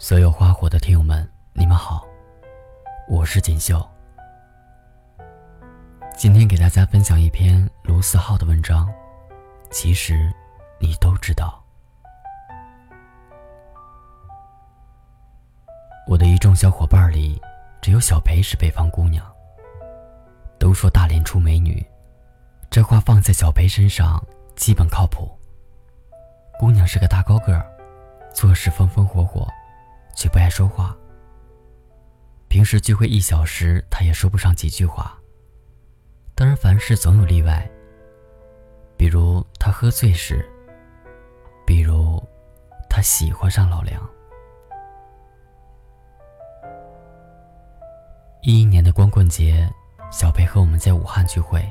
所有花火的听友们，你们好，我是锦绣。今天给大家分享一篇卢思浩的文章。其实，你都知道，我的一众小伙伴里，只有小裴是北方姑娘。都说大连出美女，这话放在小裴身上基本靠谱。姑娘是个大高个儿，做事风风火火。却不爱说话。平时聚会一小时，他也说不上几句话。当然，凡事总有例外。比如他喝醉时，比如他喜欢上老梁。一一年的光棍节，小裴和我们在武汉聚会。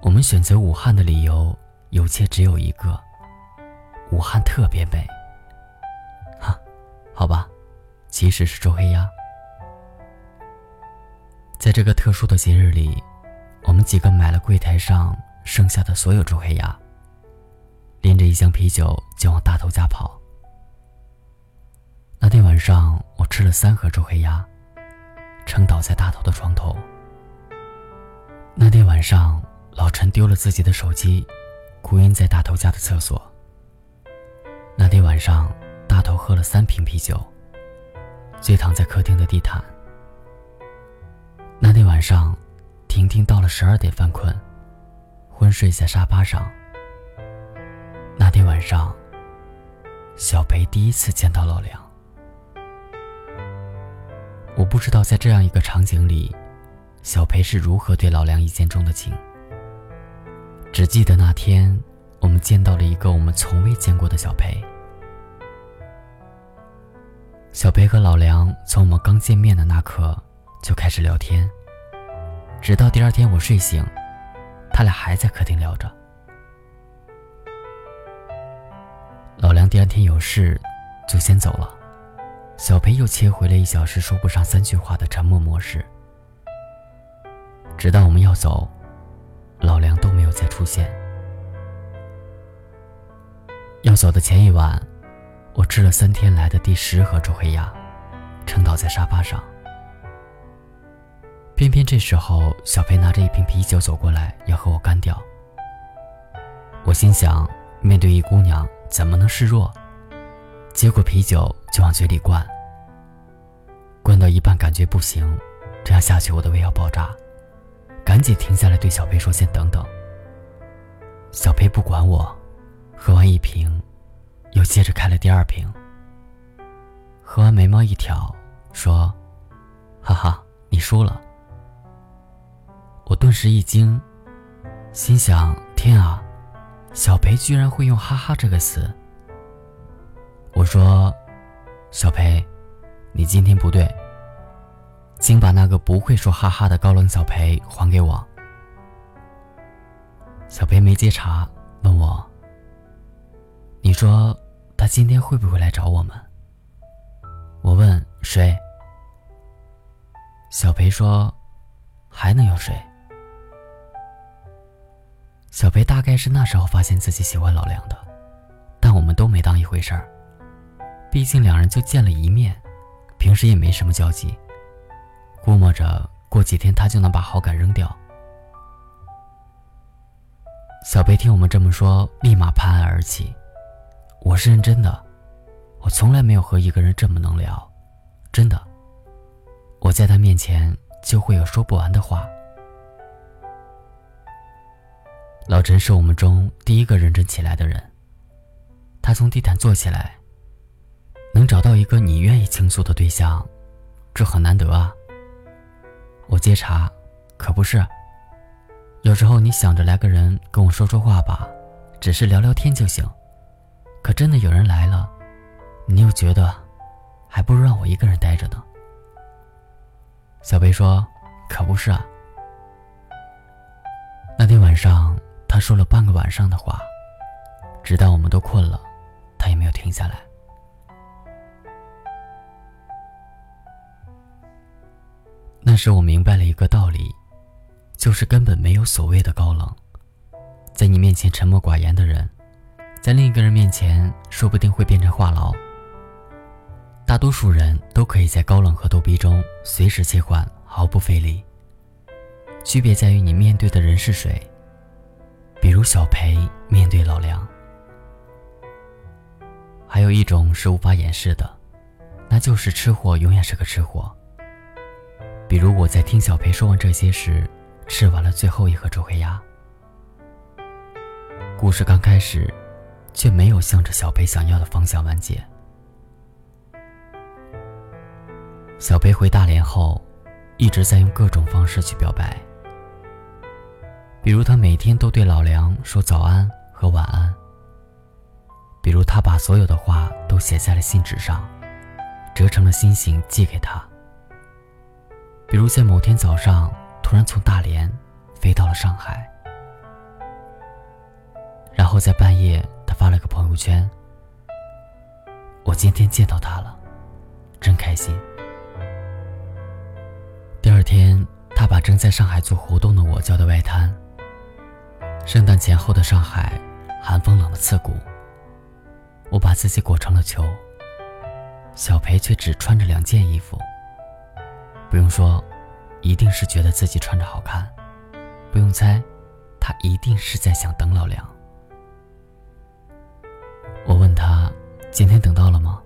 我们选择武汉的理由有且只有一个：武汉特别美。好吧，其实是周黑鸭。在这个特殊的节日里，我们几个买了柜台上剩下的所有周黑鸭，拎着一箱啤酒就往大头家跑。那天晚上，我吃了三盒周黑鸭，撑倒在大头的床头。那天晚上，老陈丢了自己的手机，哭晕在大头家的厕所。那天晚上。头喝了三瓶啤酒，醉躺在客厅的地毯。那天晚上，婷婷到了十二点犯困，昏睡在沙发上。那天晚上，小裴第一次见到老梁。我不知道在这样一个场景里，小裴是如何对老梁一见钟的情。只记得那天，我们见到了一个我们从未见过的小裴。小裴和老梁从我们刚见面的那刻就开始聊天，直到第二天我睡醒，他俩还在客厅聊着。老梁第二天有事，就先走了，小裴又切回了一小时说不上三句话的沉默模式。直到我们要走，老梁都没有再出现。要走的前一晚。我吃了三天来的第十盒周黑鸭，撑倒在沙发上。偏偏这时候，小裴拿着一瓶啤酒走过来，要和我干掉。我心想，面对一姑娘，怎么能示弱？接过啤酒就往嘴里灌。灌到一半，感觉不行，这样下去我的胃要爆炸，赶紧停下来对小裴说：“先等等。”小裴不管我，喝完一瓶。又接着开了第二瓶，喝完眉毛一挑，说：“哈哈，你输了。”我顿时一惊，心想：“天啊，小裴居然会用‘哈哈’这个词。”我说：“小裴，你今天不对，请把那个不会说‘哈哈’的高冷小裴还给我。”小裴没接茬，问我：“你说？”他今天会不会来找我们？我问谁？小裴说：“还能有谁？”小裴大概是那时候发现自己喜欢老梁的，但我们都没当一回事儿。毕竟两人就见了一面，平时也没什么交集，估摸着过几天他就能把好感扔掉。小裴听我们这么说，立马拍案而起。我是认真的，我从来没有和一个人这么能聊，真的。我在他面前就会有说不完的话。老陈是我们中第一个认真起来的人，他从地毯坐起来，能找到一个你愿意倾诉的对象，这很难得啊。我接茬，可不是。有时候你想着来个人跟我说说话吧，只是聊聊天就行。可真的有人来了，你又觉得，还不如让我一个人待着呢。小贝说：“可不是啊。”那天晚上，他说了半个晚上的话，直到我们都困了，他也没有停下来。那时我明白了一个道理，就是根本没有所谓的高冷，在你面前沉默寡言的人。在另一个人面前，说不定会变成话痨。大多数人都可以在高冷和逗逼中随时切换，毫不费力。区别在于你面对的人是谁。比如小裴面对老梁。还有一种是无法掩饰的，那就是吃货永远是个吃货。比如我在听小裴说完这些时，吃完了最后一盒周黑鸭。故事刚开始，却没有向着小裴想要的方向完结。小裴回大连后，一直在用各种方式去表白。比如他每天都对老梁说早安和晚安。比如他把所有的话都写在了信纸上，折成了心形寄给他。比如在某天早上，突然从大连飞到了上海，然后在半夜，发了个朋友圈：“我今天见到他了，真开心。”第二天，他把正在上海做活动的我叫到外滩。圣诞前后的上海，寒风冷得刺骨。我把自己裹成了球，小裴却只穿着两件衣服。不用说，一定是觉得自己穿着好看。不用猜，他一定是在想等老梁。今天等到了吗？”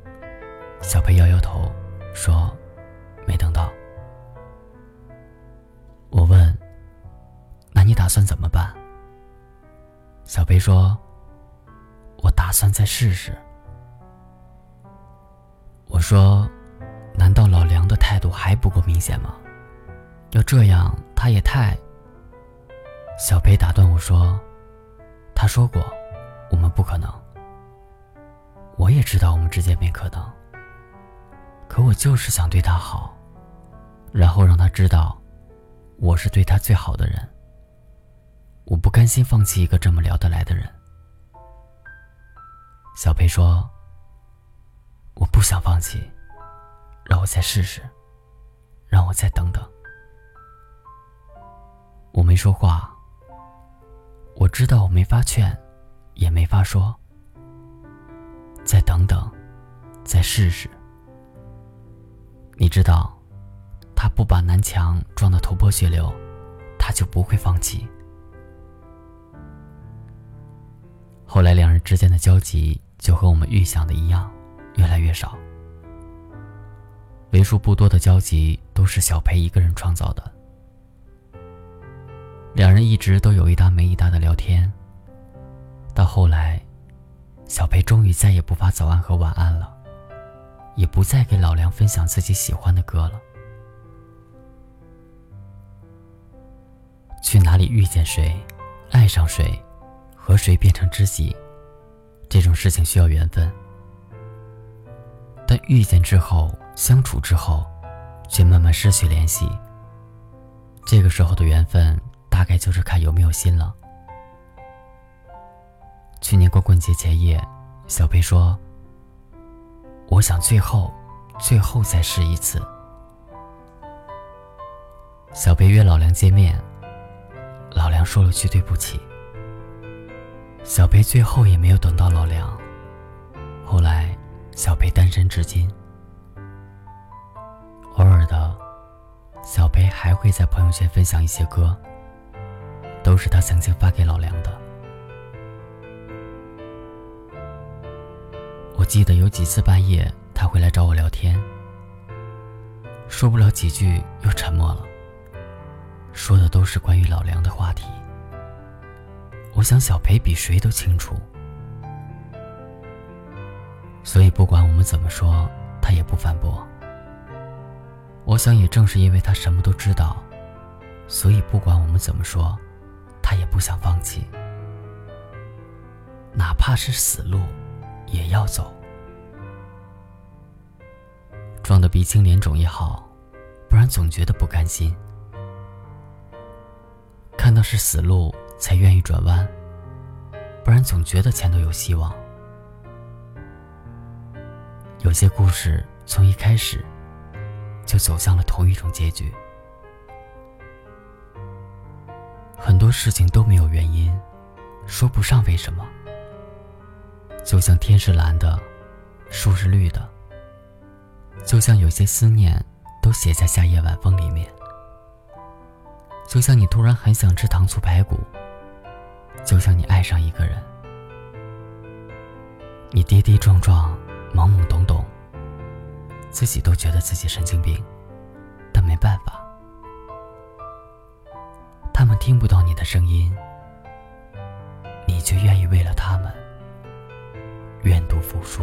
小裴摇摇头，说：“没等到。”我问：“那你打算怎么办？”小裴说：“我打算再试试。”我说：“难道老梁的态度还不够明显吗？要这样，他也太……”小裴打断我说：“他说过，我们不可能。我也知道我们之间没可能。可我就是想对他好，然后让他知道，我是对他最好的人。我不甘心放弃一个这么聊得来的人。”小裴说。我不想放弃，让我再试试，让我再等等。我没说话。我知道我没法劝，也没法说。再等等，再试试。你知道，他不把南墙撞得头破血流，他就不会放弃。后来，两人之间的交集就和我们预想的一样。越来越少，为数不多的交集都是小裴一个人创造的。两人一直都有一搭没一搭的聊天。到后来，小裴终于再也不发早安和晚安了，也不再给老梁分享自己喜欢的歌了。去哪里遇见谁，爱上谁，和谁变成知己，这种事情需要缘分。但遇见之后，相处之后，却慢慢失去联系。这个时候的缘分，大概就是看有没有心了。去年光棍节前夜，小贝说：“我想最后，最后再试一次。”小贝约老梁见面，老梁说了句对不起。小贝最后也没有等到老梁，后来。小贝单身至今，偶尔的，小贝还会在朋友圈分享一些歌，都是他曾经发给老梁的。记得有几次半夜，他会来找我聊天，说不了几句又沉默了，说的都是关于老梁的话题。我想小裴比谁都清楚。所以，不管我们怎么说，他也不反驳。我想，也正是因为他什么都知道，所以不管我们怎么说，他也不想放弃。哪怕是死路，也要走。撞得鼻青脸肿也好，不然总觉得不甘心。看到是死路，才愿意转弯，不然总觉得前头有希望。有些故事从一开始就走向了同一种结局，很多事情都没有原因，说不上为什么。就像天是蓝的，树是绿的，就像有些思念都写在夏夜晚风里面。就像你突然很想吃糖醋排骨。就像你爱上一个人，你跌跌撞撞，懵懵懂懂，自己都觉得自己神经病，但没办法，他们听不到你的声音，你却愿意为了他们愿赌服输。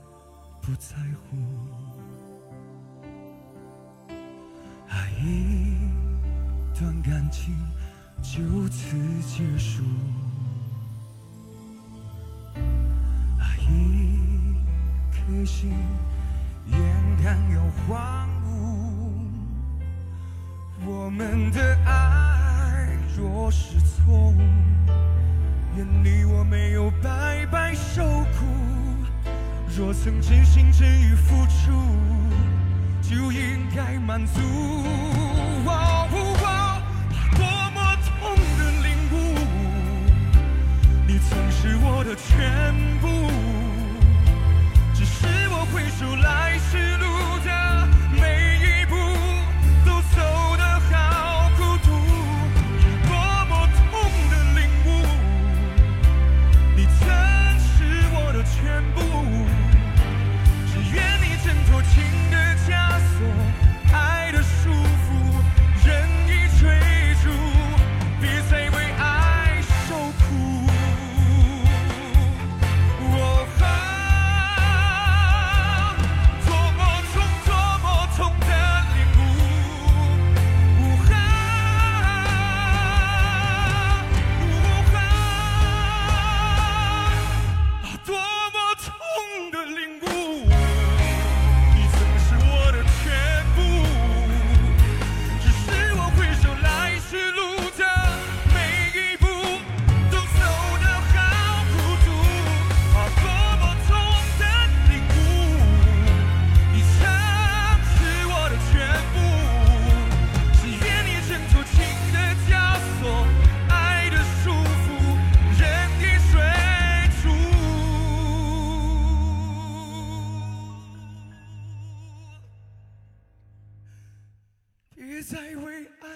不在乎。爱一段感情就此结束，爱一颗心眼看要荒芜，我们的爱若是错误。愿你我没有白白受苦，若曾真心真意付出，就应该满足。我我多么痛的领悟，你曾是我的全部，只是我回首来时路的。在为爱